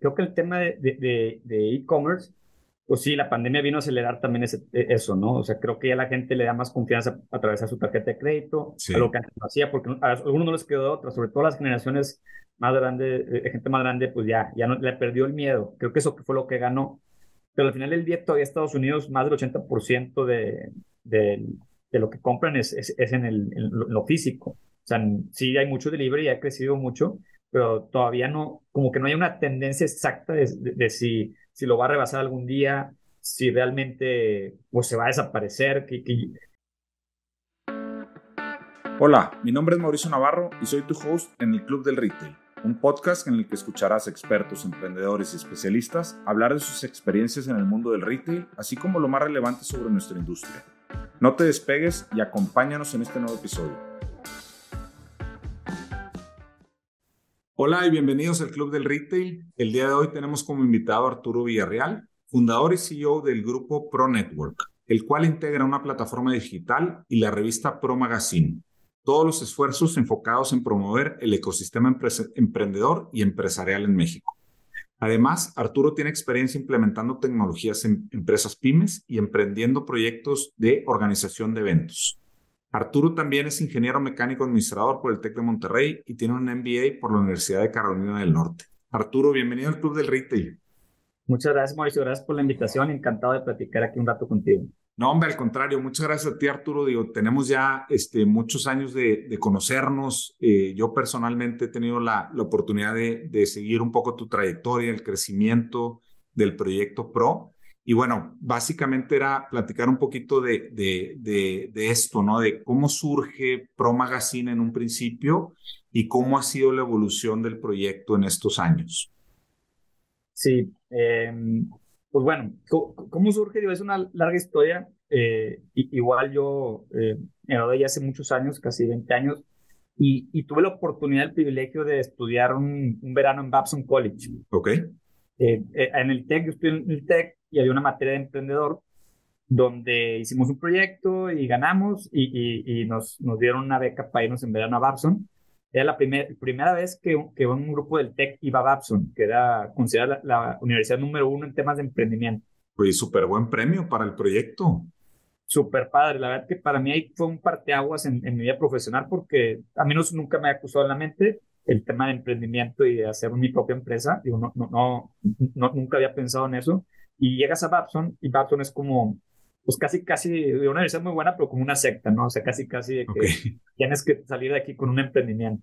creo que el tema de e-commerce, pues sí, la pandemia vino a acelerar también ese, e, eso, ¿no? O sea, creo que ya la gente le da más confianza a través de su tarjeta de crédito, a lo que antes no hacía, porque a algunos no les quedó otra, sobre todo las generaciones más grandes, eh, gente más grande, pues ya, ya no, le perdió el miedo. Creo que eso fue lo que ganó. Pero al final del día todavía Estados Unidos, más del 80% de, de, de, lo que compran es, es, en, el, en lo físico. O sea, sí hay mucho delivery ha crecido mucho, pero todavía no, como que no hay una tendencia exacta de, de, si, si lo va a rebasar algún día, si realmente pues, se va a desaparecer. Que, Hola, mi nombre es Mauricio Navarro y soy tu host en el Club del Retail, un podcast en el que escucharás expertos, emprendedores y especialistas hablar de sus experiencias en el mundo del retail, así como lo más relevante sobre nuestra industria. No te despegues y acompáñanos en este nuevo episodio. Hola y bienvenidos al Club del Retail. El día de hoy tenemos como invitado a Arturo Villarreal, fundador y CEO del grupo Pro Network, el cual integra una plataforma digital y la revista Pro Magazine. Todos los esfuerzos enfocados en promover el ecosistema emprendedor y empresarial en México. Además, Arturo tiene experiencia implementando tecnologías en empresas pymes y emprendiendo proyectos de organización de eventos. Arturo también es ingeniero mecánico administrador por el TEC de Monterrey y tiene un MBA por la Universidad de Carolina del Norte. Arturo, bienvenido al Club del Retail. Muchas gracias, Mauricio. Gracias por la invitación. Encantado de platicar aquí un rato contigo. No, hombre, al contrario. Muchas gracias a ti, Arturo. Digo, tenemos ya este, muchos años de, conocernos. Eh, yo personalmente he tenido la, la oportunidad de, de, seguir un poco tu trayectoria, el crecimiento del proyecto PRO. Y bueno, básicamente era platicar un poquito de, de, de, esto, ¿no? De cómo surge Pro Magazine en un principio y cómo ha sido la evolución del proyecto en estos años. Sí, em, pues bueno, ¿cómo, surge? es una larga historia. Eh, igual yo eh, me gradué ya hace muchos años, casi 20 años, y, y, tuve la oportunidad, el privilegio de estudiar un, un verano en Babson College. Ok. Eh, en el TEC, yo estudié en el TEC, y había una materia de emprendedor donde hicimos un proyecto y ganamos y, y, nos, nos dieron una beca para irnos en verano a Babson. Era la primer, primera vez que, que un grupo del TEC iba a Babson, que era considerada la, universidad número uno en temas de emprendimiento. Pues súper buen premio para el proyecto. Súper padre. La verdad que para mí ahí fue un parteaguas en, en mi vida profesional porque a mí no, nunca me ha acusado en la mente el tema de emprendimiento y de hacer mi propia empresa. Digo, no, no, no, nunca había pensado en eso. Y llegas a Babson y Babson es como, pues casi, casi, una universidad muy buena, pero como una secta, ¿no? O sea, casi, casi de que tienes que salir de aquí con un emprendimiento.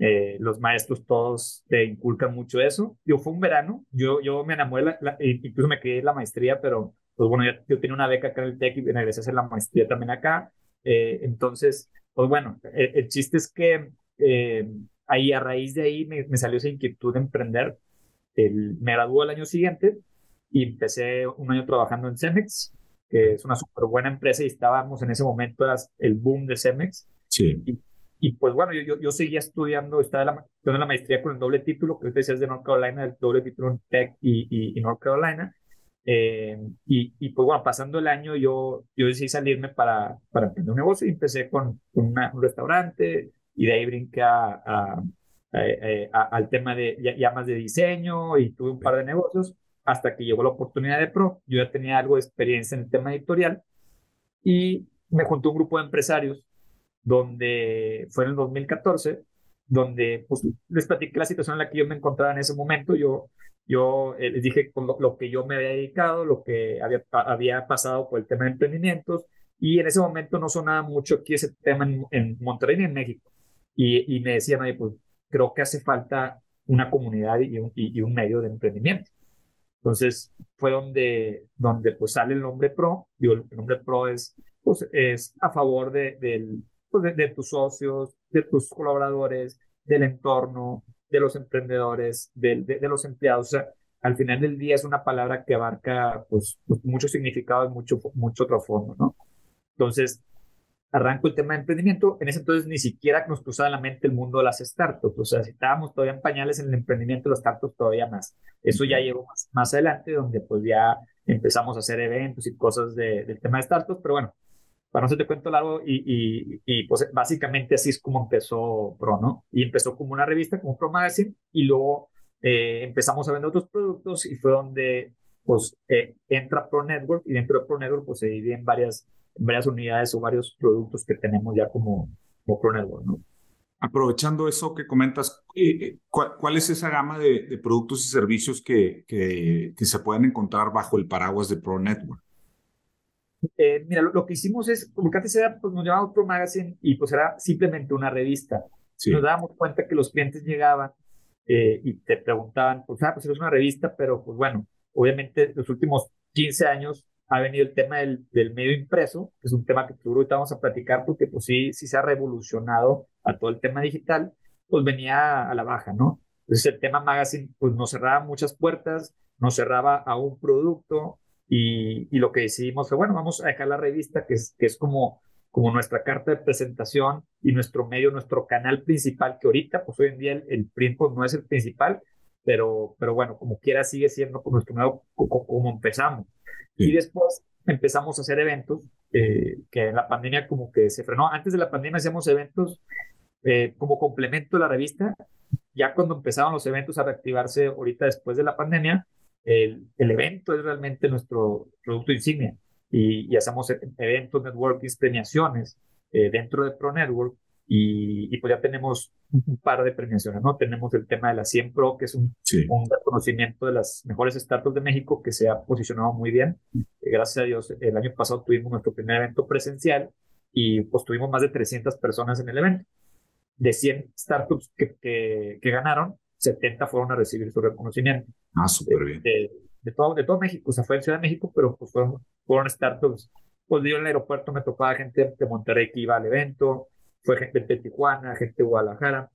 Eh, los maestros todos te inculcan mucho eso. Yo fue un verano, yo, yo me enamoré, la, incluso me quedé en la maestría, pero pues bueno, yo, yo, tenía una beca acá en el TEC y regresé a hacer la maestría también acá. Eh, entonces, pues bueno, el, chiste es que eh, ahí a raíz de ahí me, me, salió esa inquietud de emprender. El, me graduó el año siguiente y empecé un año trabajando en Cemex, que es una súper buena empresa y estábamos en ese momento, era el boom de Cemex. Sí. Y, y pues bueno, yo, yo, seguía estudiando, estaba en la, la maestría con el doble título, que decías de North Carolina, el doble título en Tech y, y, North Carolina. Eh, y, y, pues bueno, pasando el año yo, yo decidí salirme para, para emprender un negocio y empecé con, un restaurante y de ahí brinqué a, al tema de ya, más de diseño y tuve un par de negocios hasta que llegó la oportunidad de Pro. Yo ya tenía algo de experiencia en el tema editorial y me juntó un grupo de empresarios donde fue en el 2014, donde pues, les platiqué la situación en la que yo me encontraba en ese momento. Yo, yo eh, les dije con lo, que yo me había dedicado, lo que había, había pasado por el tema de emprendimientos y en ese momento no sonaba mucho aquí ese tema en, en Monterrey ni en México. Y, y me decían, oye, pues creo que hace falta una comunidad y un, y un medio de emprendimiento. Entonces fue donde, donde pues sale el nombre PRO. Digo, el nombre PRO es, pues, es a favor de, pues, de, tus socios, de tus colaboradores, del entorno, de los emprendedores, de, de, los empleados. Al final del día es una palabra que abarca pues, pues mucho significado y mucho, mucho trasfondo, ¿no? Entonces, arranco el tema de emprendimiento, en ese entonces ni siquiera nos cruzaba en la mente el mundo de las startups, o sea, si estábamos todavía en pañales en el emprendimiento, los startups todavía más. Eso ya llegó más, más adelante, donde pues ya empezamos a hacer eventos y cosas de, del tema de startups, pero bueno, para no se te cuento largo, y, y, y, pues básicamente así es como empezó Pro, ¿no? Y empezó como una revista, como Pro Magazine, y luego eh, empezamos a vender otros productos y fue donde pues eh, entra Pro Network y dentro de Pro Network pues se divide en varias, varias unidades o varios productos que tenemos ya como, como Pro Network, ¿no? Aprovechando eso que comentas, eh, ¿cuál, es esa gama de, productos y servicios que, que, que, se pueden encontrar bajo el paraguas de Pro Network? Eh, mira, lo, que hicimos es, como que antes era, pues nos llamábamos Pro Magazine y pues era simplemente una revista. Nos dábamos cuenta que los clientes llegaban eh, y te preguntaban, pues, ah, pues eres una revista, pero pues bueno, obviamente los últimos 15 años ha venido el tema del, del, medio impreso, que es un tema que ahorita vamos a platicar porque pues sí, sí se ha revolucionado a todo el tema digital, pues venía a la baja, ¿no? Entonces el tema magazine pues nos cerraba muchas puertas, nos cerraba a un producto y, y lo que decidimos fue, bueno, vamos a dejar la revista que es, que es como, como nuestra carta de presentación y nuestro medio, nuestro canal principal, que ahorita pues hoy en día el, el print pues, no es el principal, pero, pero bueno, como quiera sigue siendo nuevo, como, empezamos. Y después empezamos a hacer eventos, eh, que en la pandemia como que se frenó. Antes de la pandemia hacíamos eventos eh, como complemento de la revista. Ya cuando empezaron los eventos a reactivarse ahorita después de la pandemia, el, el evento es realmente nuestro producto insignia. Y, y hacemos eventos, networking, premiaciones eh, dentro de Pro Network y, pues ya tenemos un par de premiaciones, ¿no? Tenemos el tema de la 100 Pro, que es un, un reconocimiento de las mejores startups de México que se ha posicionado muy bien. Eh, gracias a Dios, el año pasado tuvimos nuestro primer evento presencial y pues tuvimos más de 300 personas en el evento. De 100 startups que, que, que ganaron, 70 fueron a recibir su reconocimiento. Ah, súper bien. De, de, todo, de todo México, o sea, fue en Ciudad de México, pero pues fueron, fueron startups. Pues yo en el aeropuerto me tocaba gente de Monterrey que iba al evento, fue gente de Tijuana, gente de Guadalajara.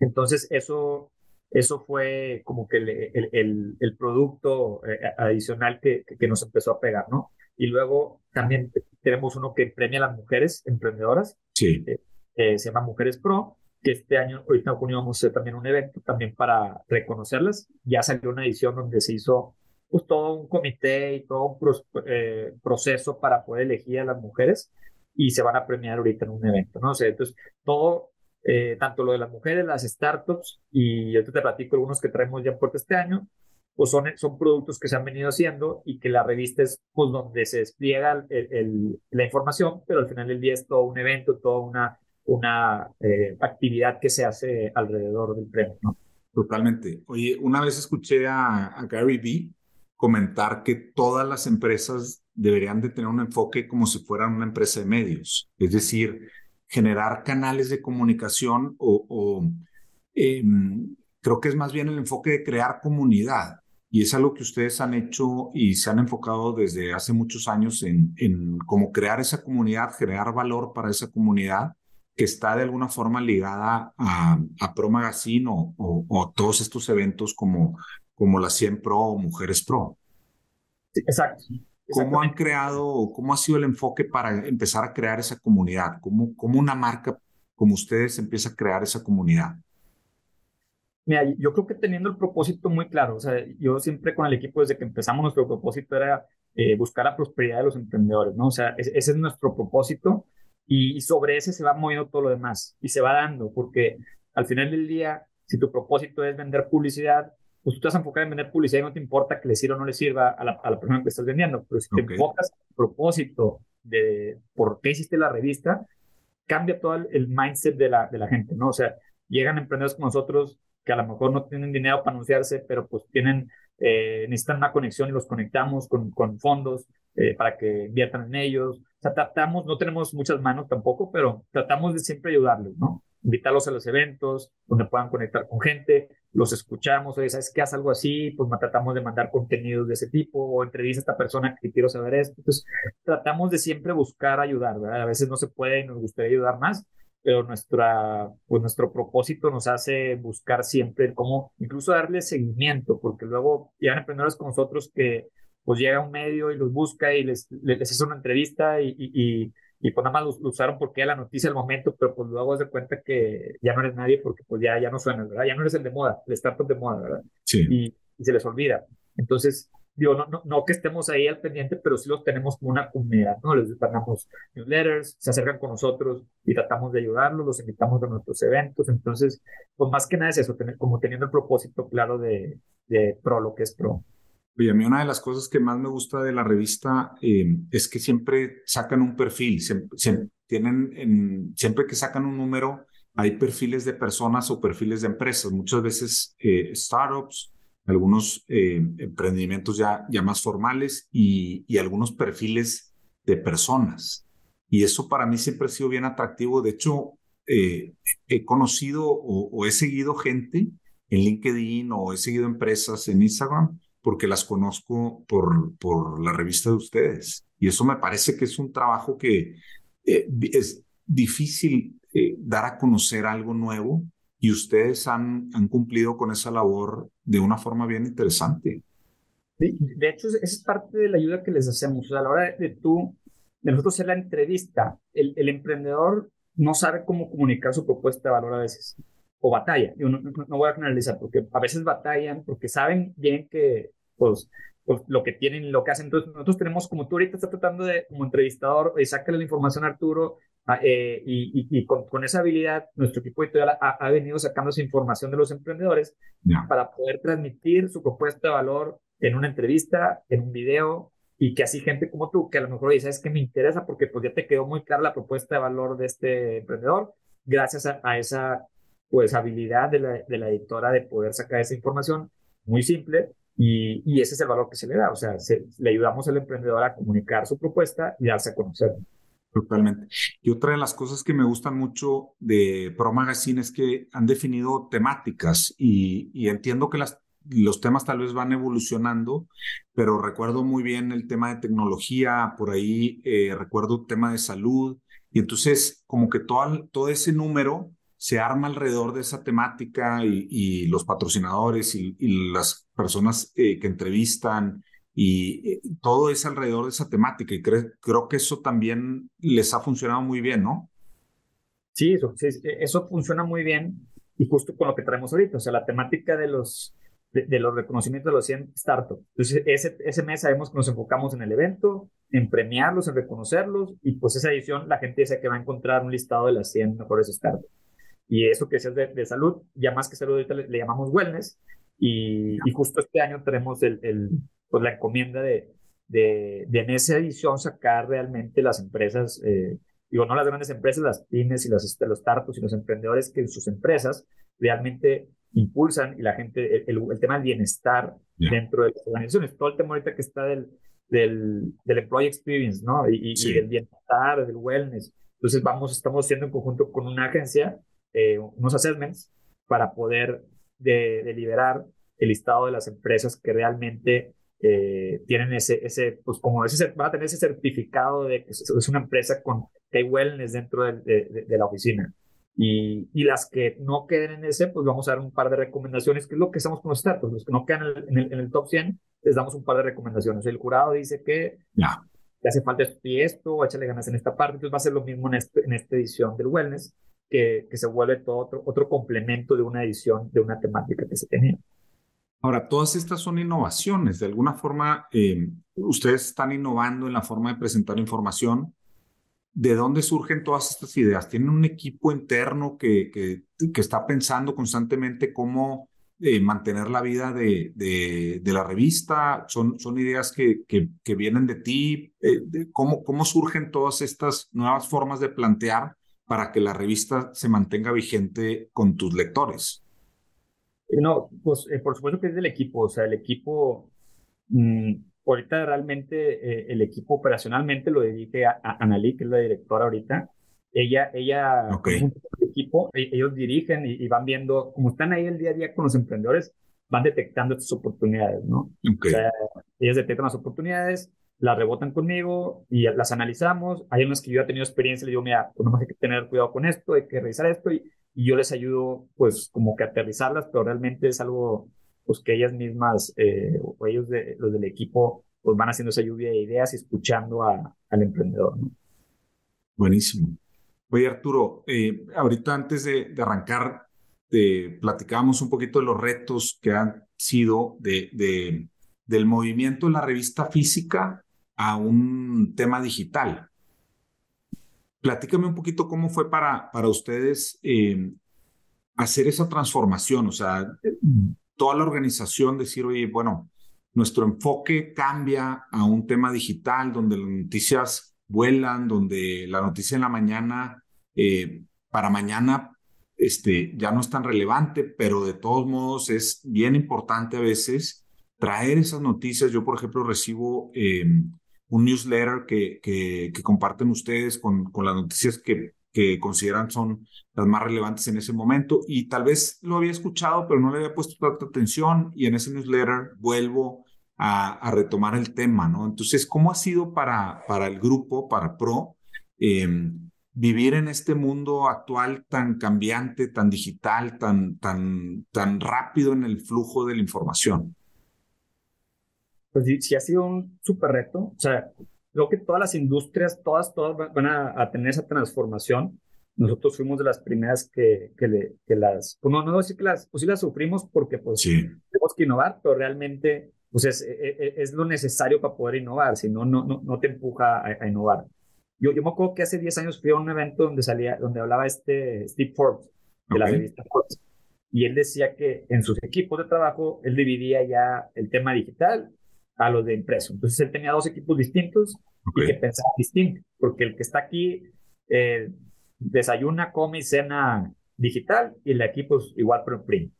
Entonces, eso, eso fue como que el, el, el, producto eh, adicional que, que, nos empezó a pegar, ¿no? Y luego también tenemos uno que premia a las mujeres emprendedoras. Sí. Eh, eh, se llama Mujeres Pro, que este año, ahorita en junio vamos a hacer también un evento también para reconocerlas. Ya salió una edición donde se hizo pues todo un comité y todo un proceso para poder elegir a las mujeres y se van a premiar ahorita en un evento, ¿no? O sea, entonces, todo, eh, tanto lo de las mujeres, las startups, y yo te platico algunos que traemos ya en puerta este año, pues son, son productos que se han venido haciendo y que la revista es pues donde se despliega el, la información, pero al final del día es todo un evento, toda una, una eh, actividad que se hace alrededor del premio, ¿no? Totalmente. Oye, una vez escuché a, a Gary Vee comentar que todas las empresas deberían de tener un enfoque como si fueran una empresa de medios, es decir, generar canales de comunicación o, em, creo que es más bien el enfoque de crear comunidad. Y es algo que ustedes han hecho y se han enfocado desde hace muchos años en, en cómo crear esa comunidad, crear valor para esa comunidad que está de alguna forma ligada a, a Pro Magazine o, o, todos estos eventos como como la 100 Pro o Mujeres Pro. exacto. ¿Cómo han creado, cómo ha sido el enfoque para empezar a crear esa comunidad? ¿Cómo, cómo una marca como ustedes empieza a crear esa comunidad? Mira, yo creo que teniendo el propósito muy claro, o sea, yo siempre con el equipo desde que empezamos nuestro propósito era eh, buscar la prosperidad de los emprendedores, ¿no? O sea, ese, es nuestro propósito y, y, sobre ese se va moviendo todo lo demás y se va dando, porque al final del día, si tu propósito es vender publicidad, pues tú te vas a enfocar en vender publicidad y no te importa que le sirva o no le sirva a la, a la persona que estás vendiendo. Pero si te enfocas en el propósito de por qué hiciste la revista, cambia todo el, mindset de la, de la gente, ¿no? O sea, llegan emprendedores con nosotros que a lo mejor no tienen dinero para anunciarse, pero pues tienen, eh, necesitan una conexión y los conectamos con, con fondos eh, para que inviertan en ellos. O sea, tratamos, no tenemos muchas manos tampoco, pero tratamos de siempre ayudarles, ¿no? Invitarlos a los eventos donde puedan conectar con gente, los escuchamos, oye, ¿sabes qué? Haz algo así, pues tratamos de mandar contenidos de ese tipo, o entrevista a esta persona que quiero saber esto. Entonces, tratamos de siempre buscar ayudar, ¿verdad? A veces no se puede y nos gustaría ayudar más, pero nuestra, pues nuestro propósito nos hace buscar siempre cómo, incluso darle seguimiento, porque luego llegan emprendedores con nosotros que pues llega un medio y los busca y les, les, hace una entrevista y, y y pues nada más lo, usaron porque era la noticia del momento, pero pues luego se cuenta que ya no eres nadie porque pues ya, ya no suena, ¿verdad? Ya no eres el de moda, el startup de moda, ¿verdad? Sí. Y, se les olvida. Entonces, digo, no, no, no, que estemos ahí al pendiente, pero sí los tenemos como una comunidad, ¿no? Les mandamos newsletters, se acercan con nosotros y tratamos de ayudarlos, los invitamos a nuestros eventos. Entonces, pues más que nada es eso, tener, como teniendo el propósito claro de, de Pro, lo que es Pro. Oye, a mí una de las cosas que más me gusta de la revista eh, es que siempre sacan un perfil, siempre que sacan un número, hay perfiles de personas o perfiles de empresas, muchas veces eh, startups, algunos eh, emprendimientos ya, ya más formales y, algunos perfiles de personas. Y eso para mí siempre ha sido bien atractivo. De hecho, he conocido o, he seguido gente en LinkedIn o he seguido empresas en Instagram porque las conozco por, por la revista de ustedes. Y eso me parece que es un trabajo que eh, es difícil eh, dar a conocer algo nuevo y ustedes han, han cumplido con esa labor de una forma bien interesante. de hecho, esa es parte de la ayuda que les hacemos. a la hora de, tú, de nosotros hacer la entrevista, el, el, emprendedor no sabe cómo comunicar su propuesta de valor a veces, o batalla. Yo no, no, voy a generalizar, porque a veces batallan, porque saben bien que, pues, pues, lo que tienen y lo que hacen. Entonces, nosotros tenemos, como tú ahorita estás tratando de, como entrevistador, de sacarle la información a Arturo, Ah, eh, y, y, con, con, esa habilidad, nuestro equipo editorial ha, ha, venido sacando esa información de los emprendedores para poder transmitir su propuesta de valor en una entrevista, en un video, y que así gente como tú, que a lo mejor dice, es que me interesa porque pues ya te quedó muy clara la propuesta de valor de este emprendedor, gracias a, a esa pues habilidad de la, de la, editora de poder sacar esa información muy simple y, y ese es el valor que se le da, o sea, se, le ayudamos al emprendedor a comunicar su propuesta y darse a conocer. Totalmente. Y otra de las cosas que me gustan mucho de Pro Magazine es que han definido temáticas y, y entiendo que las, los temas tal vez van evolucionando, pero recuerdo muy bien el tema de tecnología, por ahí eh, recuerdo el tema de salud, y entonces como que todo, todo ese número se arma alrededor de esa temática y, los patrocinadores y, las personas eh, que entrevistan y todo es alrededor de esa temática y creo, que eso también les ha funcionado muy bien, ¿no? Sí eso, eso funciona muy bien y justo con lo que traemos ahorita, o sea, la temática de los, de los reconocimientos de los 100 startups. Entonces, ese, ese mes sabemos que nos enfocamos en el evento, en premiarlos, en reconocerlos y pues esa edición la gente dice que va a encontrar un listado de las 100 mejores startups. Y eso que es de, de salud, ya más que salud ahorita le, le llamamos wellness y, y, justo este año tenemos el, el pues la encomienda de, de, de, en esa edición sacar realmente las empresas, eh, digo, no las grandes empresas, las pymes y los, los startups y los emprendedores que en sus empresas realmente impulsan y la gente, el, el, tema del bienestar yeah. dentro de las organizaciones, todo el tema ahorita que está del, del, del employee experience, ¿no? Y, sí. y, del bienestar, del wellness. Entonces vamos, estamos haciendo en conjunto con una agencia eh, unos assessments para poder de, deliberar el listado de las empresas que realmente eh, tienen ese, ese, pues como ese, van a tener ese certificado de que es una empresa con que hay wellness dentro de, de, de la oficina. Y, y, las que no queden en ese, pues vamos a dar un par de recomendaciones, que es lo que estamos con los startups. Los que no quedan en el, en el, top 100, les damos un par de recomendaciones. El jurado dice que yeah. te hace falta esto y esto, o échale ganas en esta parte. Entonces va a ser lo mismo en, este, en esta edición del wellness, que, que se vuelve todo otro, otro complemento de una edición de una temática que se tenía. Ahora, todas estas son innovaciones. De alguna forma, eh, ustedes están innovando en la forma de presentar información. ¿De dónde surgen todas estas ideas? ¿Tienen un equipo interno que, que, que está pensando constantemente cómo eh, mantener la vida de, de, de, la revista? ¿Son, son ideas que, que vienen de ti? Eh, de ¿cómo, ¿Cómo surgen todas estas nuevas formas de plantear para que la revista se mantenga vigente con tus lectores? No, pues eh, por supuesto que es del equipo, o sea, el equipo, mmm, ahorita realmente eh, el equipo operacionalmente lo dirige a, a Analí, que es la directora ahorita. Ella, ella, okay. el equipo, e, ellos dirigen y, y, van viendo, como están ahí el día a día con los emprendedores, van detectando estas oportunidades, ¿no? Okay. O sea, ellas detectan las oportunidades, las rebotan conmigo y las analizamos. Hay unas que yo he tenido experiencia y le digo, mira, pues hay que tener cuidado con esto, hay que revisar esto y yo les ayudo pues como que aterrizarlas, pero realmente es algo pues que ellas mismas eh, o ellos de, los del equipo pues van haciendo esa lluvia de ideas y escuchando al emprendedor. Buenísimo. Oye Arturo, eh, ahorita antes de, arrancar, platicábamos un poquito de los retos que han sido de, del movimiento de la revista física a un tema digital. Platícame un poquito cómo fue para, para ustedes eh, hacer esa transformación, o sea, toda la organización decir, oye, bueno, nuestro enfoque cambia a un tema digital donde las noticias vuelan, donde la noticia en la mañana, eh, para mañana, este, ya no es tan relevante, pero de todos modos es bien importante a veces traer esas noticias. Yo, por ejemplo, recibo eh, un newsletter que, que, comparten ustedes con, con las noticias que, que consideran son las más relevantes en ese momento y tal vez lo había escuchado, pero no le había puesto tanta atención y en ese newsletter vuelvo a, retomar el tema, ¿no? Entonces, ¿cómo ha sido para, para el grupo, para PRO, em, vivir en este mundo actual tan cambiante, tan digital, tan, tan, tan rápido en el flujo de la información? Pues sí, ha sido un súper reto. O sea, creo que todas las industrias, todas, todas van a, tener esa transformación. Nosotros fuimos de las primeras que, que, le, que las, pues no, no decir que las, pues sí las sufrimos porque pues tenemos que innovar, pero realmente pues es, e, e, es, lo necesario para poder innovar, si no, no, no te empuja a, innovar. Yo, yo me acuerdo que hace 10 años fui a un evento donde salía, donde hablaba este Steve Forbes, de la revista Forbes, y él decía que en sus equipos de trabajo él dividía ya el tema digital a los de impreso. Entonces él tenía dos equipos distintos y que pensaban distinto, porque el que está aquí eh, desayuna, come y cena digital y el equipo es igual pero print.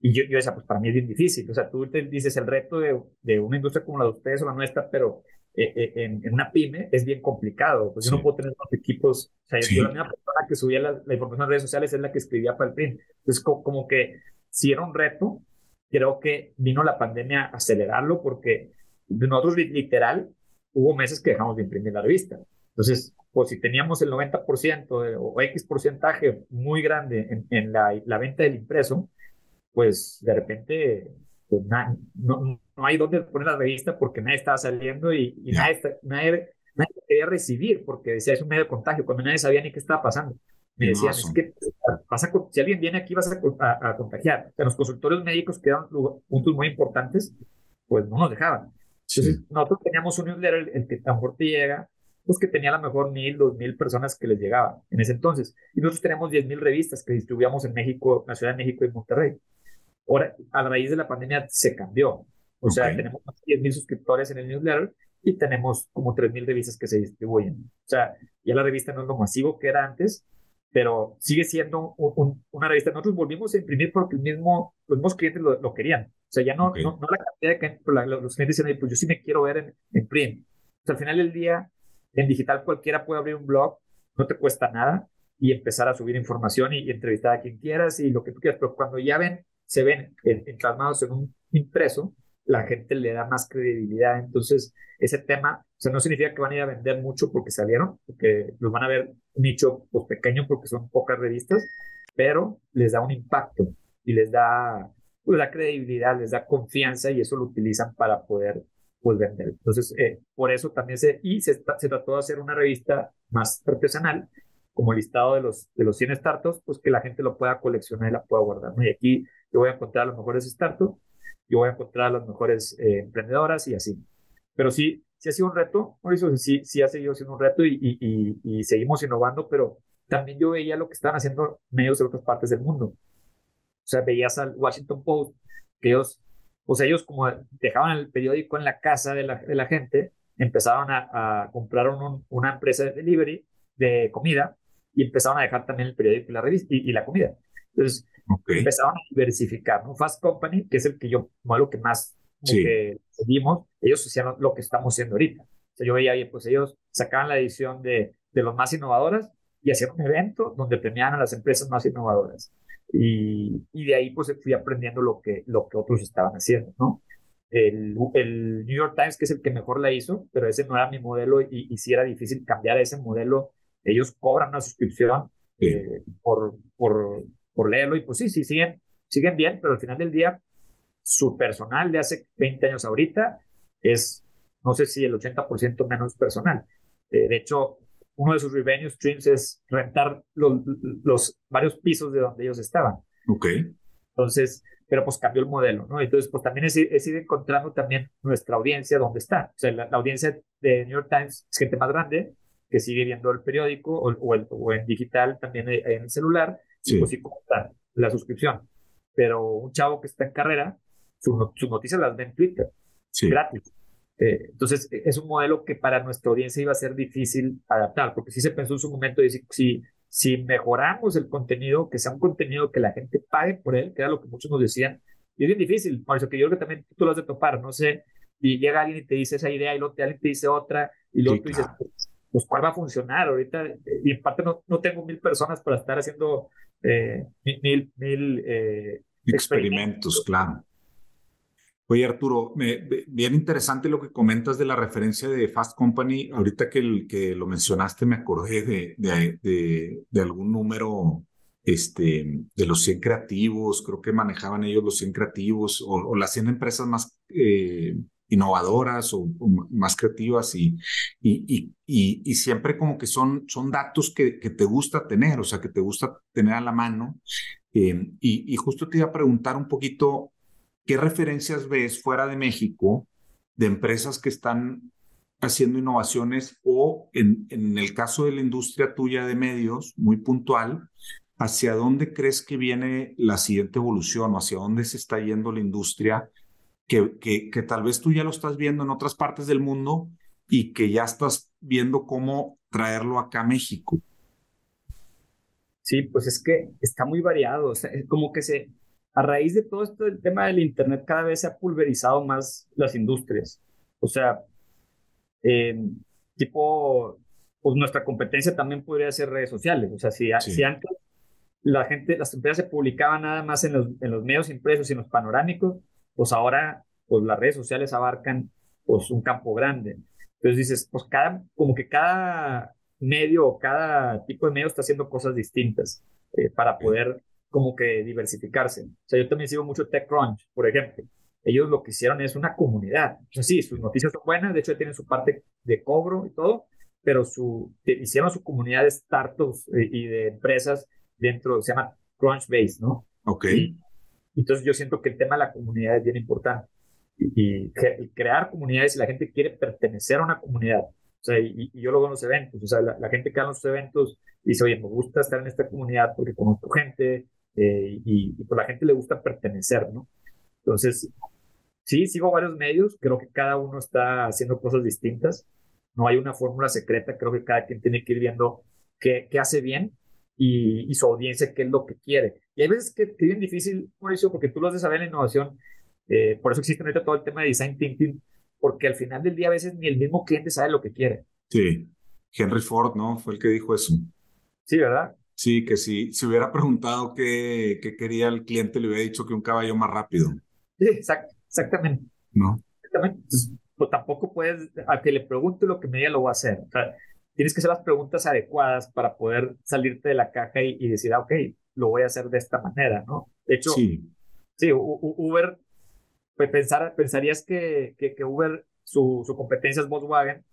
Y yo, yo decía, pues para mí es bien difícil. O sea, tú te dices el reto de, de una industria como la de ustedes o la nuestra, pero eh, eh, en, en, una pyme es bien complicado. Pues yo no puedo tener dos equipos. O sea, yo la misma persona que subía la, la, información en redes sociales es la que escribía para el print. Entonces, como que si era un reto, creo que vino la pandemia a acelerarlo porque nosotros literal hubo meses que dejamos de imprimir la revista. Entonces, pues si teníamos el 90% o X porcentaje muy grande en, en la, la, venta del impreso, pues de repente pues, no, no, hay dónde poner la revista porque nadie estaba saliendo y, nadie, nadie, nadie, quería recibir porque decía es un medio de contagio, cuando nadie sabía ni qué estaba pasando. Me decían, es que vas a, si alguien viene aquí vas a, a, contagiar. O sea, los consultorios médicos que eran puntos muy importantes, pues no nos dejaban. Entonces, nosotros teníamos un newsletter, el, que tan fuerte llega, pues que tenía a lo mejor mil, dos mil personas que les llegaban en ese entonces. Y nosotros tenemos diez mil revistas que distribuíamos en México, en la Ciudad de México y Monterrey. Ahora, a raíz de la pandemia se cambió. O sea, tenemos diez mil suscriptores en el newsletter y tenemos como tres mil revistas que se distribuyen. O sea, ya la revista no es lo masivo que era antes, pero sigue siendo una revista. Nosotros volvimos a imprimir porque el mismo, los mismos clientes lo, querían. O sea, ya no, no, la cantidad de que los clientes dicen, pues yo sí me quiero ver en, en print. O sea, al final del día, en digital cualquiera puede abrir un blog, no te cuesta nada y empezar a subir información y, entrevistar a quien quieras y lo que tú quieras. Pero cuando ya ven, se ven encarnados en un impreso, la gente le da más credibilidad. Entonces, ese tema, o sea, no significa que van a ir a vender mucho porque salieron, porque los van a ver nicho pues, pequeño porque son pocas revistas, pero les da un impacto y les da, pues, da credibilidad, les da confianza y eso lo utilizan para poder pues, vender. Entonces, eh, por eso también se, y se, trató de hacer una revista más artesanal, como listado de los, de los 100 startups, pues que la gente lo pueda coleccionar y la pueda guardar. Y aquí yo voy a encontrar los mejores startups yo voy a encontrar a las mejores eh, emprendedoras y así. Pero sí, sí ha sido un reto, Mauricio, sí, sí ha seguido siendo un reto y, y, y, seguimos innovando, pero también yo veía lo que estaban haciendo medios de otras partes del mundo. O sea, veías al Washington Post, que ellos, pues ellos como dejaban el periódico en la casa de la, de la gente, empezaron a, a comprar una empresa de delivery de comida y empezaron a dejar también el periódico y la revista y, y la comida. Entonces, empezaron a diversificar, ¿no? Fast Company, que es el que yo, lo que más seguimos, ellos hicieron lo que estamos haciendo ahorita. O sea, yo veía, pues ellos sacaban la edición de, de los más innovadoras y hacían un evento donde premiaban a las empresas más innovadoras. Y, y de ahí pues fui aprendiendo lo que, lo que otros estaban haciendo, ¿no? El, el, New York Times, que es el que mejor la hizo, pero ese no era mi modelo y, y sí era difícil cambiar ese modelo. Ellos cobran una suscripción eh, por, por, por leerlo y pues sí, sí, siguen, siguen bien, pero al final del día su personal de hace 20 años ahorita es, no sé si el 80% menos personal. Eh, de hecho, uno de sus revenue streams es rentar los, los, varios pisos de donde ellos estaban. Ok. Entonces, pero pues cambió el modelo, ¿no? Entonces, pues también es, es ir encontrando también nuestra audiencia donde está. O sea, la, audiencia de New York Times es gente más grande que sigue viendo el periódico o, o, el, o en digital también en el celular, sí. y pues sí compra la suscripción. Pero un chavo que está en carrera, sus noticias las ve en Twitter, sí. gratis. Eh, entonces, es un modelo que para nuestra audiencia iba a ser difícil adaptar, porque sí se pensó en su momento de decir, si, si mejoramos el contenido, que sea un contenido que la gente pague por él, que era lo que muchos nos decían, y es bien difícil, por eso que yo creo que también tú lo has de topar, no sé, y llega alguien y te dice esa idea, y luego alguien te dice otra, y luego tú dices, pues, ¿cuál va a funcionar? Ahorita, y en parte no, no tengo mil personas para estar haciendo eh, mil, mil eh, experimentos, claro. Oye, Arturo, me, bien interesante lo que comentas de la referencia de Fast Company. Ahorita que, el, que lo mencionaste, me acordé de, de, de, algún número este, de los 100 creativos. Creo que manejaban ellos los 100 creativos o, las 100 empresas más eh, innovadoras o, más creativas y, y, y, y, siempre como que son, son datos que, que, te gusta tener, o sea, que te gusta tener a la mano. Eh, y, justo te iba a preguntar un poquito ¿Qué referencias ves fuera de México de empresas que están haciendo innovaciones o en, el caso de la industria tuya de medios, muy puntual, hacia dónde crees que viene la siguiente evolución o hacia dónde se está yendo la industria que, tal vez tú ya lo estás viendo en otras partes del mundo y que ya estás viendo cómo traerlo acá a México. Sí, pues es que está muy variado, es como que se, a raíz de todo esto del tema del Internet, cada vez se ha pulverizado más las industrias. O sea, eh, tipo, pues nuestra competencia también podría ser redes sociales. O sea, si, si antes la gente, las empresas se publicaban nada más en los, en los medios impresos y en los panorámicos, pues ahora pues las redes sociales abarcan pues un campo grande. Entonces dices, pues cada, como que cada medio o cada tipo de medio está haciendo cosas distintas eh, para poder como que diversificarse. O sea, yo también sigo mucho TechCrunch, por ejemplo. Ellos lo que hicieron es una comunidad. O sea, sí, sus noticias son buenas, de hecho tienen su parte de cobro y todo, pero su, hicieron su comunidad de startups eh, y de empresas dentro, se llama Crunchbase, ¿no? Ok. entonces yo siento que el tema de la comunidad es bien importante. Y, crear comunidades, la gente quiere pertenecer a una comunidad. O sea, y, yo lo veo en los eventos. O sea, la, la gente que va en los eventos dice, oye, me gusta estar en esta comunidad porque conozco gente, eh, y, y, pues la gente le gusta pertenecer, ¿no? Entonces, sí, sigo varios medios, creo que cada uno está haciendo cosas distintas, no hay una fórmula secreta, creo que cada quien tiene que ir viendo qué, qué hace bien y, y, su audiencia qué es lo que quiere. Y hay veces que, es bien difícil, Mauricio, porque tú lo has de saber en la innovación, eh, por eso existe ahorita todo el tema de design thinking, porque al final del día a veces ni el mismo cliente sabe lo que quiere. Sí, Henry Ford, ¿no? Fue el que dijo eso. Sí, ¿verdad? Sí, que si se hubiera preguntado qué, qué, quería el cliente, le hubiera dicho que un caballo más rápido. Sí, exactamente. ¿No? Exactamente. pues tampoco puedes, a que le pregunte lo que me diga, lo voy a hacer. O sea, tienes que hacer las preguntas adecuadas para poder salirte de la caja y, decir, ah, ok, lo voy a hacer de esta manera, ¿no? De hecho, sí, sí Uber, pues pensar, pensarías que, que, que Uber, su, su competencia es Volkswagen,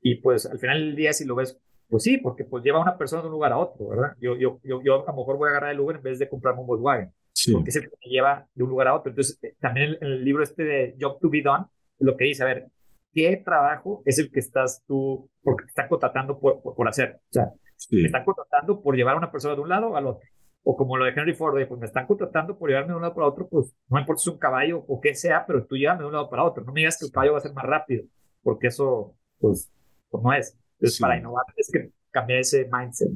y pues al final del día, si lo ves pues sí, porque pues lleva a una persona de un lugar a otro, ¿verdad? Yo, yo, yo, yo a lo mejor voy a agarrar el Uber en vez de comprarme un Volkswagen, sí. porque es el que me lleva de un lugar a otro. Entonces, eh, también en el, libro este de Job to be Done, lo que dice, a ver, ¿qué trabajo es el que estás tú, porque te están contratando por, por, hacer? O sea, me están contratando por llevar a una persona de un lado al otro. O como lo de Henry Ford, pues me están contratando por llevarme de un lado para otro, pues no importa si es un caballo o qué sea, pero tú llévame de un lado para otro. No me digas que el caballo va a ser más rápido, porque eso, pues, pues no es. Entonces, para innovar es que cambiar ese mindset.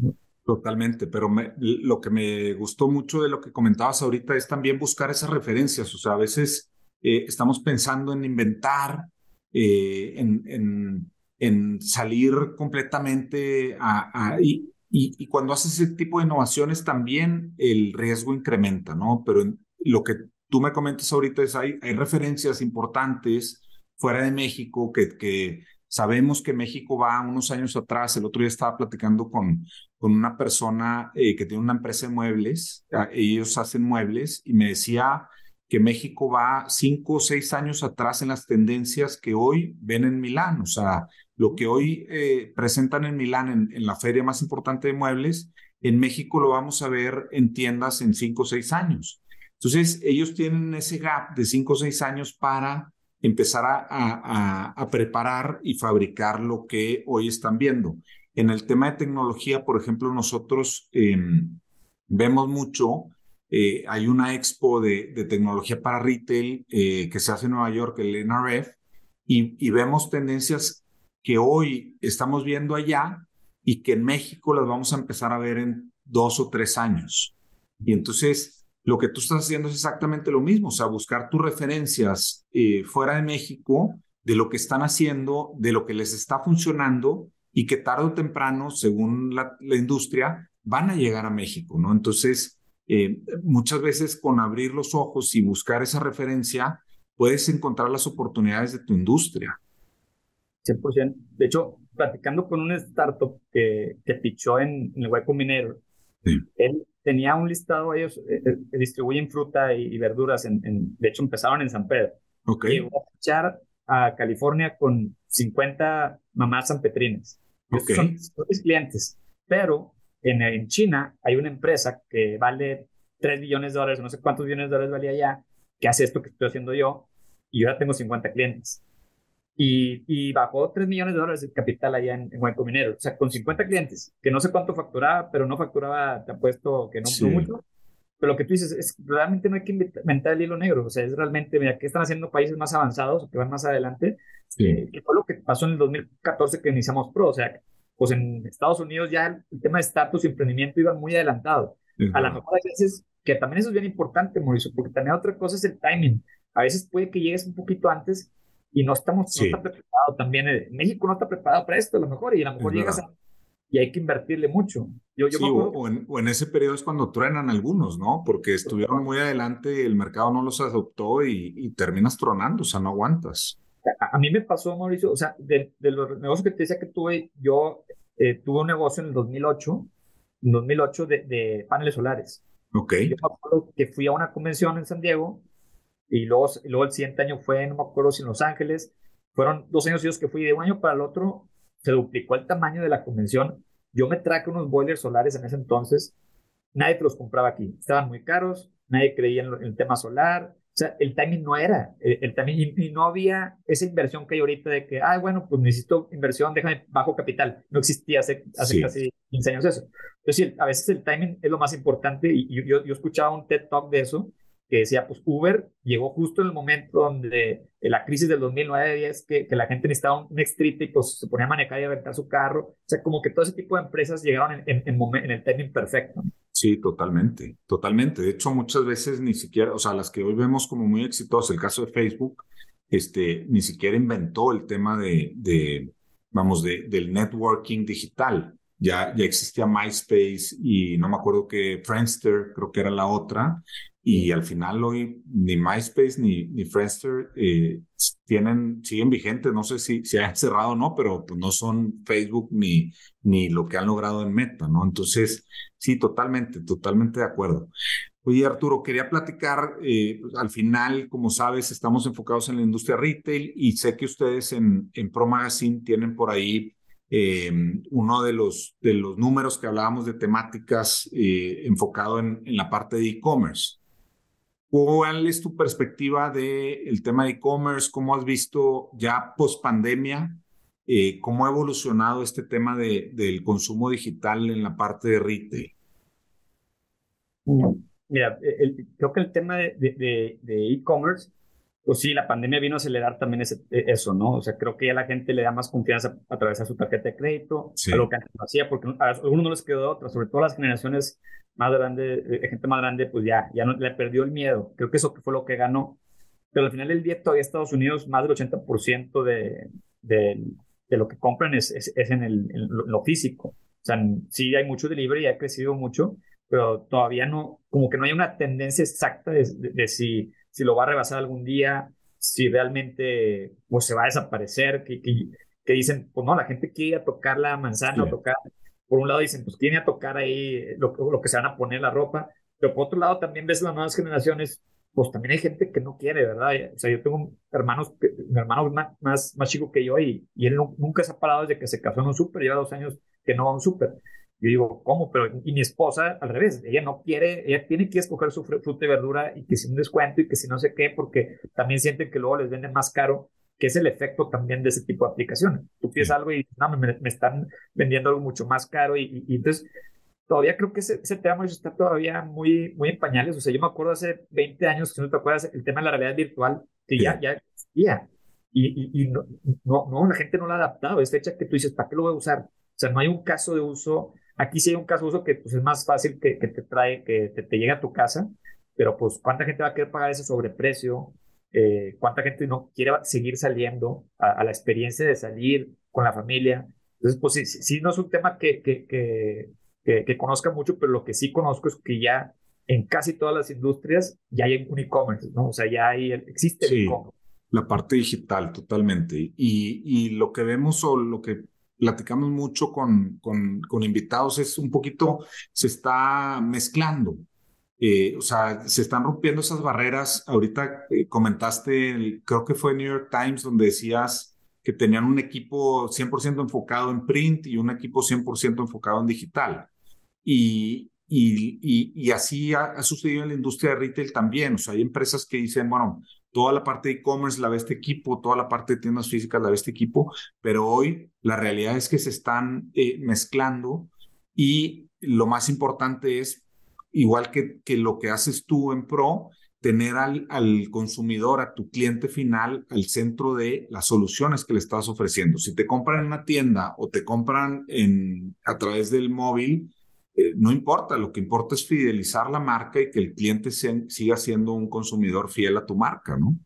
Totalmente, pero lo que me gustó mucho de lo que comentabas ahorita es también buscar esas referencias. O sea, a veces eh, estamos pensando en inventar, eh, en, en, en, salir completamente a, y, y, cuando haces ese tipo de innovaciones también el riesgo incrementa, ¿no? Pero lo que tú me comentas ahorita es hay, hay referencias importantes fuera de México que, que Sabemos que México va unos años atrás. El otro día estaba platicando con, con una persona eh, que tiene una empresa de muebles. Ah, ellos hacen muebles y me decía que México va cinco o seis años atrás en las tendencias que hoy ven en Milán. O sea, lo que hoy eh, presentan en Milán en, en, la feria más importante de muebles, en México lo vamos a ver en tiendas en cinco o seis años. Entonces, ellos tienen ese gap de cinco o seis años para empezar a, preparar y fabricar lo que hoy están viendo. En el tema de tecnología, por ejemplo, nosotros eh, vemos mucho, eh, hay una expo de, de tecnología para retail eh, que se hace en Nueva York, el NRF, y, y vemos tendencias que hoy estamos viendo allá y que en México las vamos a empezar a ver en dos o tres años. Y entonces lo que tú estás haciendo es exactamente lo mismo, o sea, buscar tus referencias eh, fuera de México de lo que están haciendo, de lo que les está funcionando y que tarde o temprano, según la, la industria, van a llegar a México, ¿no? Entonces, eh, muchas veces con abrir los ojos y buscar esa referencia, puedes encontrar las oportunidades de tu industria. 100%. De hecho, platicando con un startup que, que pichó en, en el hueco minero, sí. él tenía un listado, ellos eh, eh, distribuyen fruta y, y verduras, en, en, de hecho empezaron en San Pedro. Ok. Y a fichar a California con 50 mamás sanpetrines. Ok. Son, son mis clientes, pero en, en, China hay una empresa que vale 3 billones de dólares, no sé cuántos billones de dólares valía ya, que hace esto que estoy haciendo yo, y yo ya tengo 50 clientes. Y, y bajó 3 millones de dólares de capital allá en, en Hueco Minero. O sea, con 50 clientes, que no sé cuánto facturaba, pero no facturaba, te apuesto que no, sí. mucho. Pero lo que tú dices es, realmente no hay que inventar el hilo negro. O sea, es realmente, mira, ¿qué están haciendo países más avanzados o que van más adelante? Sí. Eh, que fue lo que pasó en el 2014 que iniciamos Pro. O sea, pues en Estados Unidos ya el, tema de estatus y emprendimiento iba muy adelantado. A lo mejor hay veces que también eso es bien importante, Mauricio, porque también otra cosa es el timing. A veces puede que llegues un poquito antes y no estamos, sí. no está preparado también. Eh, México no está preparado para esto, a lo mejor, y a lo mejor es llegas a, y hay que invertirle mucho. Yo, yo sí, o, en, o, en, ese periodo es cuando truenan algunos, ¿no? Porque estuvieron muy adelante, el mercado no los adoptó y, y terminas tronando, o sea, no aguantas. A, a, mí me pasó, Mauricio, o sea, de, de, los negocios que te decía que tuve, yo eh, tuve un negocio en el 2008, en 2008 de, de paneles solares. Ok. Yo me acuerdo que fui a una convención en San Diego y luego, luego el siguiente año fue, no me acuerdo si en Los Ángeles, fueron dos años seguidos que fui de un año para el otro, se duplicó el tamaño de la convención. Yo me traje unos boilers solares en ese entonces, nadie te los compraba aquí, estaban muy caros, nadie creía en, el tema solar, o sea, el timing no era, el, el timing, y, y, no había esa inversión que hay ahorita de que, ah, bueno, pues necesito inversión, déjame bajo capital. No existía hace, hace sí. casi 15 años eso. Entonces, a veces el timing es lo más importante y yo, yo escuchaba un TED Talk de eso que decía, pues Uber llegó justo en el momento donde la crisis del 2009-10, que, que la gente necesitaba un street y pues se ponía a manejar y a rentar su carro. O sea, como que todo ese tipo de empresas llegaron en, en, en, en el timing perfecto. Sí, totalmente, totalmente. De hecho, muchas veces ni siquiera, o sea, las que hoy vemos como muy exitosas, el caso de Facebook, este, ni siquiera inventó el tema de, de vamos, de, del networking digital. Ya, ya existía MySpace y no me acuerdo que Friendster, creo que era la otra, y al final hoy ni MySpace ni, ni Friendster eh, tienen, siguen vigentes, no sé si se si han cerrado o no, pero pues no son Facebook ni, ni lo que han logrado en Meta, ¿no? Entonces, sí, totalmente, totalmente de acuerdo. Oye, Arturo, quería platicar, eh, pues, al final, como sabes, estamos enfocados en la industria retail y sé que ustedes en, en Pro Magazine tienen por ahí eh, uno de los, de los números que hablábamos de temáticas enfocado en, en la parte de e-commerce. ¿Cuál es tu perspectiva del el tema de e-commerce? ¿Cómo has visto ya post pandemia? Eh, ¿Cómo ha evolucionado este tema de, del consumo digital en la parte de retail? Mira, el, creo que el tema de e-commerce, pues sí, la pandemia vino a acelerar también ese, eso, ¿no? O sea, creo que ya la gente le da más confianza a través de su tarjeta de crédito, sí. a lo que antes no hacía, porque a algunos no les quedó otra, sobre todo las generaciones más grande, eh, gente más grande, pues ya, ya no, le perdió el miedo. Creo que eso fue lo que ganó. Pero al final del día todavía Estados Unidos, más del 80% de, de, de, lo que compran es, es, es en, el, en, lo físico. O sea, sí hay mucho delivery y ha crecido mucho, pero todavía no, como que no hay una tendencia exacta de, de, de si, si lo va a rebasar algún día, si realmente pues, se va a desaparecer, que, que, que dicen, pues no, la gente quiere ir a tocar la manzana sí. o tocar por un lado dicen, pues tiene a tocar ahí lo, lo, que se van a poner la ropa, pero por otro lado también ves las nuevas generaciones, pues también hay gente que no quiere, ¿verdad? O sea, yo tengo hermanos, mi hermano más, más, más chico que yo y, y él no, nunca se ha parado desde que se casó en un súper, lleva dos años que no va a un súper. Yo digo, ¿cómo? Pero, y mi esposa, al revés, ella no quiere, ella tiene que escoger su fruta y verdura y que sin un descuento y que si no sé qué, porque también sienten que luego les venden más caro, que es el efecto también de ese tipo de aplicaciones. Tú pides algo y no, me, me, están vendiendo algo mucho más caro y, y, entonces todavía creo que ese, ese tema está todavía muy, muy en pañales. O sea, yo me acuerdo hace 20 años, si no te acuerdas, el tema de la realidad virtual, que ya, ya existía. Y, y, y no, no, no, la gente no lo ha adaptado. Es fecha que tú dices, ¿para qué lo voy a usar? O sea, no hay un caso de uso Aquí sí hay un caso uso que pues, es más fácil que, que te trae, que te, te llegue a tu casa, pero pues cuánta gente va a querer pagar ese sobreprecio, eh, cuánta gente no quiere seguir saliendo a, la experiencia de salir con la familia. Entonces, pues sí, sí, no es un tema que, que, que, que, conozca mucho, pero lo que sí conozco es que ya en casi todas las industrias ya hay un e-commerce, ¿no? O sea, ya hay, existe el e-commerce. La parte digital, totalmente. Y, y lo que vemos o lo que platicamos mucho con, con, invitados es un poquito, se está mezclando. Eh, o sea, se están rompiendo esas barreras. Ahorita eh, comentaste, creo que fue New York Times, donde decías que tenían un equipo 100% enfocado en print y un equipo 100% enfocado en digital. Y, y, y, y así ha, ha, sucedido en la industria de retail también. O sea, hay empresas que dicen, bueno, toda la parte de e-commerce la ve este equipo, toda la parte de tiendas físicas la ve este equipo, pero hoy la realidad es que se están eh, mezclando y lo más importante es, igual que, lo que haces tú en Pro, tener al, al, consumidor, a tu cliente final, al centro de las soluciones que le estás ofreciendo. Si te compran en una tienda o te compran en, a través del móvil, eh, no importa, lo que importa es fidelizar la marca y que el cliente siga siendo un consumidor fiel a tu marca, ¿no?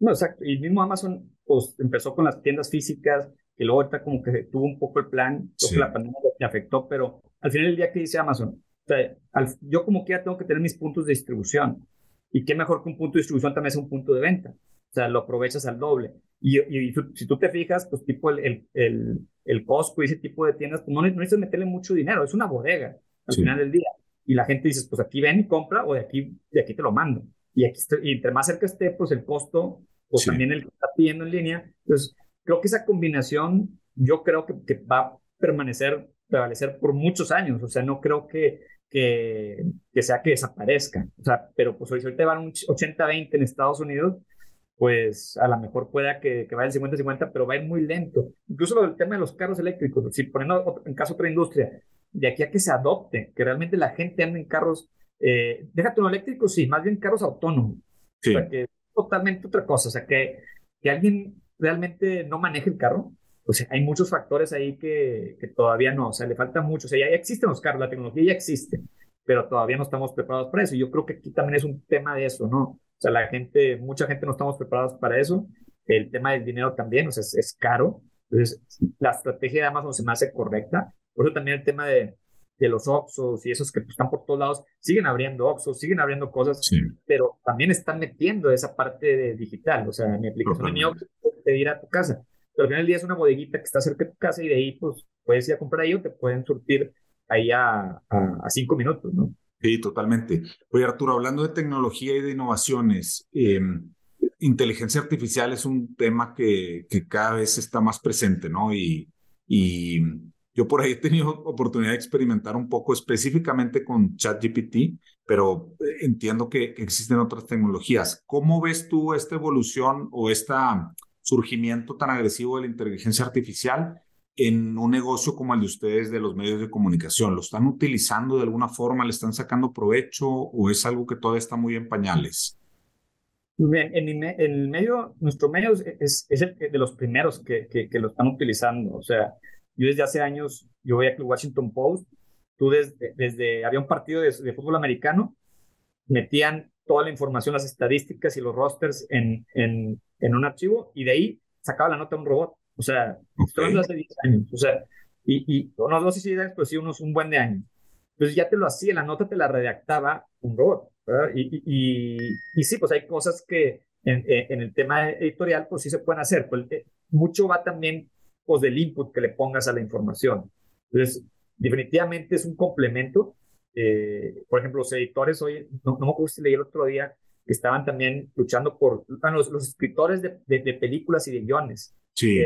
No, exacto. Y mismo Amazon pues, empezó con las tiendas físicas, y luego ahorita como que tuvo un poco el plan, creo que la pandemia le afectó, pero al final del día, ¿qué dice Amazon? O sea, yo como quiera tengo que tener mis puntos de distribución. Y qué mejor que un punto de distribución también es un punto de venta. O sea, lo aprovechas al doble. Y, y, si tú te fijas, pues tipo el, el, el, Costco y ese tipo de tiendas, pues no, no necesitas meterle mucho dinero, es una bodega al final del día. Y la gente dice, pues aquí ven y compra o de aquí, de aquí te lo mando. Y, aquí, y entre más cerca esté, pues el costo, pues también el que está pidiendo en línea. Entonces, creo que esa combinación, yo creo que, que va a permanecer, prevalecer por muchos años. O sea, no creo que, que, que sea que desaparezca. O sea, pero pues ahorita van un 80-20 en Estados Unidos pues a lo mejor pueda que, que vaya el 50-50, pero va a ir muy lento. Incluso el tema de los carros eléctricos, si poniendo en caso otra industria, de aquí a que se adopte, que realmente la gente ande en carros, eh, déjate uno eléctrico, sí, más bien carros autónomos. Sí. O sea, que es totalmente otra cosa, o sea, que, que alguien realmente no maneje el carro, o sea, hay muchos factores ahí que, que todavía no, o sea, le falta mucho, o sea, ya, ya existen los carros, la tecnología ya existe, pero todavía no estamos preparados para eso. Y yo creo que aquí también es un tema de eso, ¿no? O sea, la gente, mucha gente no estamos preparados para eso. El tema del dinero también, o sea, es, caro. Entonces, la estrategia de Amazon se me hace correcta. Por eso también el tema de, de los Oxos y esos que pues, están por todos lados, siguen abriendo Oxos, siguen abriendo cosas, pero también están metiendo esa parte de digital. O sea, mi aplicación de mi Oxo te ir a tu casa. Pero al final del día es una bodeguita que está cerca de tu casa y de ahí pues puedes ir a comprar ahí o te pueden surtir ahí a, a, a cinco minutos, ¿no? Sí, totalmente. Oye, Arturo, hablando de tecnología y de innovaciones, eh, inteligencia artificial es un tema que, que, cada vez está más presente, ¿no? Y, y yo por ahí he tenido oportunidad de experimentar un poco específicamente con ChatGPT, pero entiendo que existen otras tecnologías. ¿Cómo ves tú esta evolución o este surgimiento tan agresivo de la inteligencia artificial en un negocio como el de ustedes de los medios de comunicación? ¿Lo están utilizando de alguna forma? ¿Le están sacando provecho o es algo que todavía está muy en pañales? En, el medio, nuestro medio es, es, el de los primeros que, que, lo están utilizando. O sea, yo desde hace años, yo voy a el Washington Post, tú desde, desde había un partido de, de, fútbol americano, metían toda la información, las estadísticas y los rosters en, en, en un archivo y de ahí sacaba la nota un robot. O sea, okay. hace 10 años. O sea, y, y no, no sé si pero sí unos un buen de años. Entonces ya te lo hacía, la nota te la redactaba un robot. Y, y, y, sí, pues hay cosas que en, en, el tema editorial, pues sí se pueden hacer. Pues, eh, mucho va también pues, del input que le pongas a la información. Entonces, definitivamente es un complemento. Eh, por ejemplo, los editores hoy, no, no me acuerdo si leí el otro día, que estaban también luchando por bueno, los, los, escritores de, de, de películas y de guiones Sí.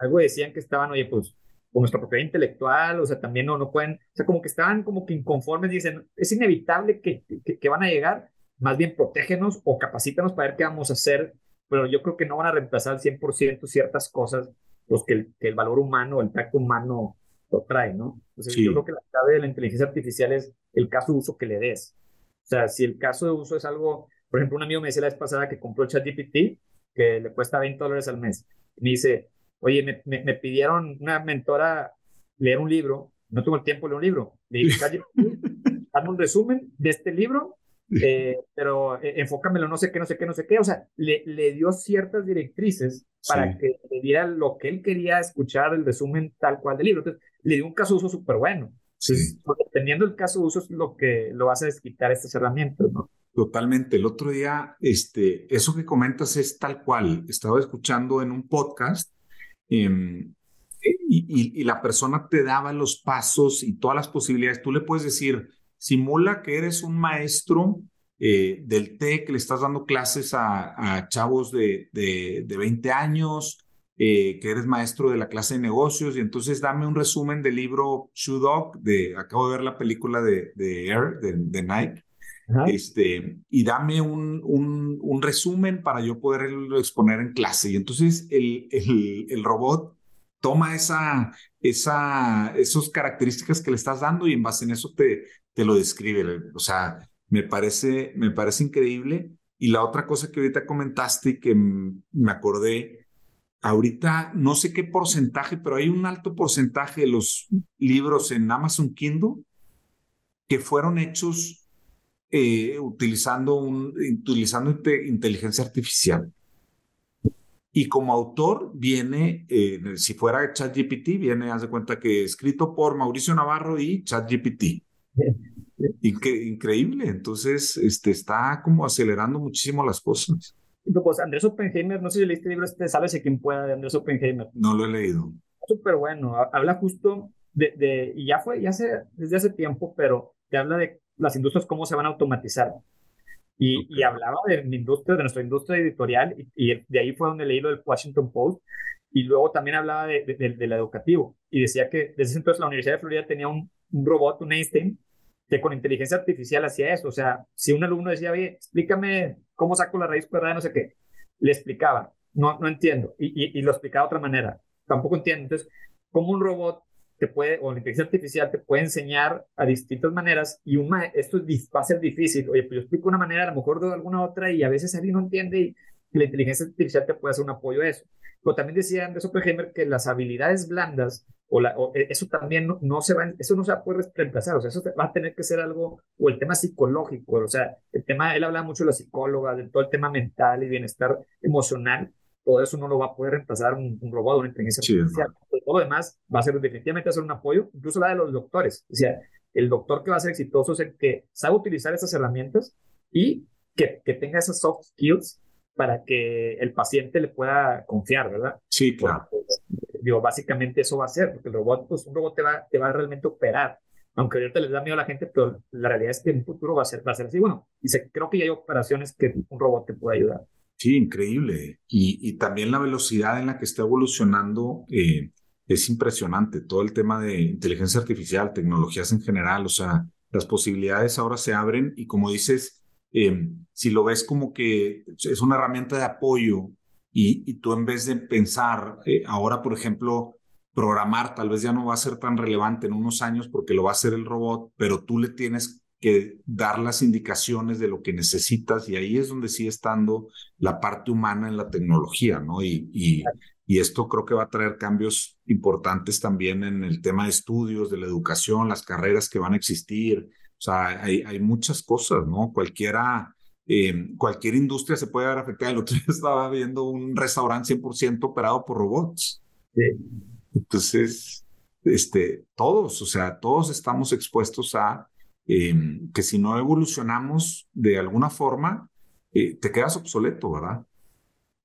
algo decían que estaban, oye, pues o nuestra propiedad intelectual, o sea, también no, no pueden, o sea, como que estaban como que inconformes, dicen, es inevitable que, que, que van a llegar, más bien protégenos o capacítanos para ver qué vamos a hacer, pero yo creo que no van a reemplazar al 100% ciertas cosas, pues que el, que el valor humano, el tacto humano lo trae, ¿no? Entonces, yo creo que la clave de la inteligencia artificial es el caso de uso que le des. O sea, si el caso de uso es algo, por ejemplo, un amigo me decía la vez pasada que compró ChatGPT, que le cuesta 20 dólares al mes. Me dice, oye, me, me, pidieron una mentora leer un libro, no tengo el tiempo de leer un libro. Le dije, hazme un resumen de este libro, eh, pero eh, enfócamelo no sé qué, no sé qué, no sé qué. O sea, le, le dio ciertas directrices para que le diera lo que él quería escuchar, el resumen tal cual del libro. Entonces, le dio un caso de uso súper bueno. Sí. Pues, dependiendo del caso de uso es lo que lo hace desquitar estas herramientas, ¿no? Totalmente. El otro día, este, eso que comentas es tal cual. Estaba escuchando en un podcast em, y, y, la persona te daba los pasos y todas las posibilidades. Tú le puedes decir, simula que eres un maestro eh, del TEC, le estás dando clases a, a chavos de, de, de, 20 años, eh, que eres maestro de la clase de negocios, y entonces dame un resumen del libro Shoe Dog, de, acabo de ver la película de, de Air, de, Nike, este, y dame un, un, resumen para yo poderlo exponer en clase. Y entonces el, el, el robot toma esa, esa, esas características que le estás dando y en base en eso te, te lo describe. O sea, me parece, me parece increíble. Y la otra cosa que ahorita comentaste y que me acordé, ahorita no sé qué porcentaje, pero hay un alto porcentaje de los libros en Amazon Kindle que fueron hechos eh, utilizando, un, utilizando inteligencia artificial. Y como autor viene, eh, si fuera ChatGPT, viene, haz de cuenta que escrito por Mauricio Navarro y ChatGPT increíble. Entonces, este, está como acelerando muchísimo las cosas. Pues Andrés Oppenheimer, no sé si leíste el libro este, ¿sabes quién pueda de Andrés Oppenheimer? No lo he leído. Súper bueno. Habla justo de, de, y ya fue, ya hace, desde hace tiempo, pero te habla de las industrias, cómo se van a automatizar. Y, y hablaba de mi industria, de nuestra industria editorial, y, de ahí fue donde leí lo del Washington Post. Y luego también hablaba de, de, del educativo. Y decía que desde entonces la Universidad de Florida tenía un, un robot, un Einstein, que con inteligencia artificial hacía eso. O sea, si un alumno decía, oye, explícame cómo saco la raíz cuadrada, no sé qué, le explicaba, no, no entiendo, y, y, lo explicaba de otra manera, tampoco entiendo. Entonces, ¿cómo un robot te puede, o la inteligencia artificial te puede enseñar a distintas maneras y un esto va a ser difícil. Oye, pues yo explico una manera, a lo mejor de alguna otra, y a veces alguien no entiende y, la inteligencia artificial te puede hacer un apoyo a eso. Pero también decía Andrés Oppenheimer que las habilidades blandas o, eh, eso también no, se va, eso no se va a poder reemplazar, o sea, eso va a tener que ser algo, o el tema psicológico, o sea, el tema, él habla mucho de la psicóloga, de todo el tema mental y bienestar emocional, todo eso no lo va a poder reemplazar un, robot o una inteligencia artificial. Todo lo demás va a ser definitivamente a ser un apoyo, incluso la de los doctores, o sea, el doctor que va a ser exitoso es el que sabe utilizar esas herramientas y que, que tenga esas soft skills para que el paciente le pueda confiar, ¿verdad? Sí, claro. digo, básicamente eso va a ser, porque el robot, pues un robot te va, te va a realmente operar. Aunque ahorita les da miedo a la gente, pero la realidad es que en un futuro va a ser, va a ser así. Bueno, y creo que ya hay operaciones que un robot te puede ayudar. Sí, increíble. Y, y también la velocidad en la que está evolucionando eh, es impresionante. Todo el tema de inteligencia artificial, tecnologías en general, o sea, las posibilidades ahora se abren y como dices, Em, si lo ves como que es una herramienta de apoyo y, y tú en vez de pensar, eh, ahora por ejemplo, programar tal vez ya no va a ser tan relevante en unos años porque lo va a hacer el robot, pero tú le tienes que dar las indicaciones de lo que necesitas y ahí es donde sigue estando la parte humana en la tecnología, ¿no? Y, y, y esto creo que va a traer cambios importantes también en el tema de estudios, de la educación, las carreras que van a existir, o sea, hay, hay muchas cosas, ¿no? Cualquiera, eh, cualquier industria se puede ver afectada. El otro día estaba viendo un restaurante 100% operado por robots. Sí. Entonces, este, todos, o sea, todos estamos expuestos a eh, que si no evolucionamos de alguna forma, eh, te quedas obsoleto, ¿verdad?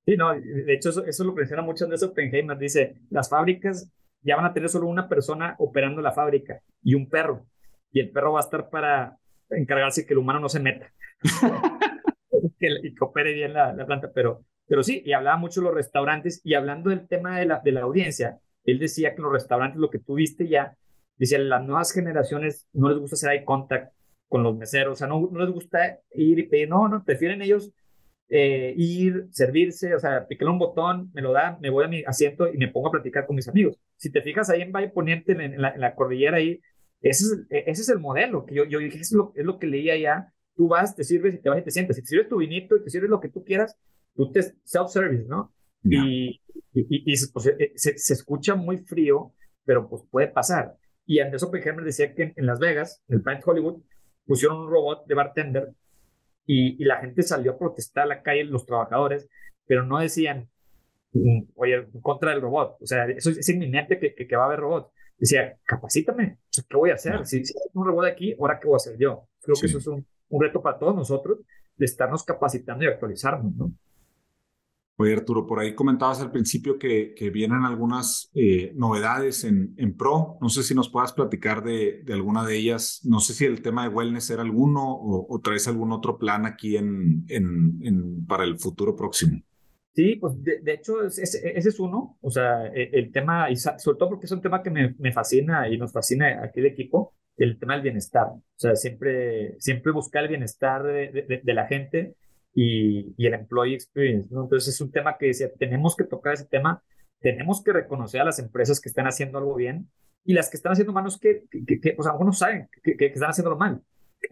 Sí, no, de hecho eso, eso lo menciona mucho Andrés Oppenheimer, dice, las fábricas ya van a tener solo una persona operando la fábrica y un perro y el perro va a estar para encargarse que el humano no se meta y que opere bien la, planta, pero, pero sí, y hablaba mucho de los restaurantes y hablando del tema de la, de la audiencia, él decía que los restaurantes, lo que tú viste ya, decía, las nuevas generaciones no les gusta hacer eye contact con los meseros, o sea, no, no les gusta ir y pedir, no, no, prefieren ellos eh, ir, servirse, o sea, picarle un botón, me lo da, me voy a mi asiento y me pongo a platicar con mis amigos. Si te fijas ahí en Valle Poniente, en la, en la cordillera ahí, ese es, ese es el modelo que yo, yo dije, es lo, es lo que leía ya. Tú vas, te sirves y te vas y te sientas. Si te sirves tu vinito y te sirves lo que tú quieras, tú te self-service, ¿no? Y, y, y, pues, eh, se, se, escucha muy frío, pero pues puede pasar. Y Anderson Oppenheimer decía que en, Las Vegas, en el Planet Hollywood, pusieron un robot de bartender y, y, la gente salió a protestar a la calle, los trabajadores, pero no decían, mm, oye, contra del robot. O sea, eso es, inminente que, que, va a haber robot. Decía, capacítame. ¿Qué voy a hacer? Si, si hay un robot aquí, ¿ahora qué voy a hacer yo? Creo que eso es un, un reto para todos nosotros de estarnos capacitando y actualizarnos, ¿no? Oye, Arturo, por ahí comentabas al principio que, que vienen algunas eh, novedades en, en, Pro. No sé si nos puedas platicar de, de, alguna de ellas. No sé si el tema de wellness era alguno o, o traes algún otro plan aquí en, en, en, para el futuro próximo. Sí, pues de, de hecho ese, es uno. O sea, el, el, tema, y sobre todo porque es un tema que me, me fascina y nos fascina aquí el equipo, el tema del bienestar. O sea, siempre, siempre buscar el bienestar de, de la gente y, y, el employee experience, ¿no? Entonces es un tema que decía, tenemos que tocar ese tema, tenemos que reconocer a las empresas que están haciendo algo bien y las que están haciendo mal que, que, que, pues algunos saben que, que, están haciéndolo mal.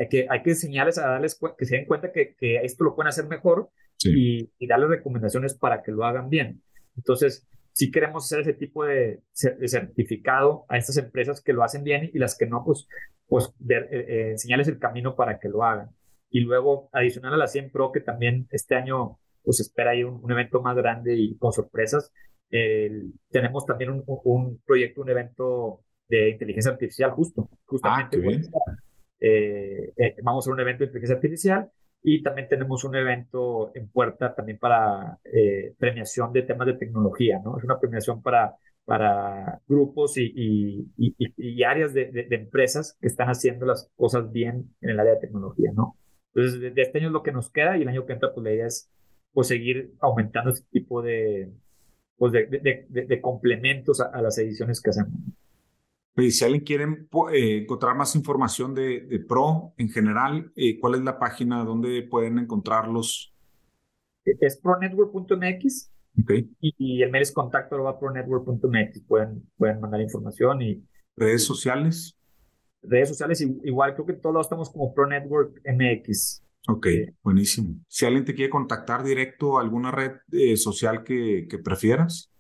Hay que, hay que enseñarles a darles que se den cuenta que, que esto lo pueden hacer mejor sí. y, y, darles recomendaciones para que lo hagan bien. Entonces, si queremos hacer ese tipo de, de, certificado a estas empresas que lo hacen bien y las que no, pues, pues de, eh, eh, enseñarles el camino para que lo hagan. Y luego, adicional a la 100 Pro, que también este año pues espera ahí un, un evento más grande y con sorpresas, eh, tenemos también un, un, proyecto, un evento de inteligencia artificial justo, justamente. Ah, eh, eh, vamos a hacer un evento de inteligencia artificial y también tenemos un evento en puerta también para eh, premiación de temas de tecnología, ¿no? Es una premiación para, para grupos y, y, y, y áreas de, de, de, empresas que están haciendo las cosas bien en el área de tecnología, ¿no? Entonces, de, este año es lo que nos queda y el año que entra, pues la idea es pues, seguir aumentando este tipo de, pues, de, de complementos a, a, las ediciones que hacemos. Y si alguien quiere eh, encontrar más información de, Pro en general, eh, ¿cuál es la página donde pueden encontrarlos? Es pronetwork.mx okay. y, y, el mail es contacto pronetwork.mx. Pueden, pueden mandar información y... ¿Redes sociales? Redes sociales, igual creo que todos estamos como Pro Network MX. Ok, buenísimo. Si alguien te quiere contactar directo, ¿alguna red eh, social que, que prefieras?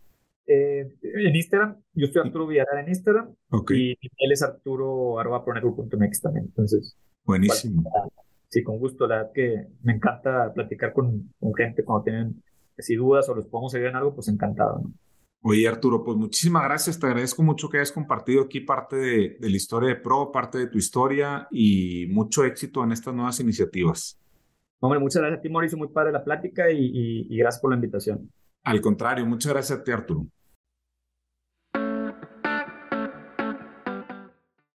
Eh, en Instagram, yo estoy Arturo Villarreal en Instagram okay. y él es arturo arroba pronetwork.mx también. Entonces, buenísimo. Sí, con gusto. La verdad que me encanta platicar con, con gente cuando tienen si dudas o los podemos seguir en algo, pues encantado. ¿no? Oye, Arturo, pues muchísimas gracias. Te agradezco mucho que hayas compartido aquí parte de, de, la historia de Pro, parte de tu historia y mucho éxito en estas nuevas iniciativas. Hombre, muchas gracias a ti, Mauricio. Muy padre la plática y, y, y gracias por la invitación. Al contrario, muchas gracias a ti, Arturo.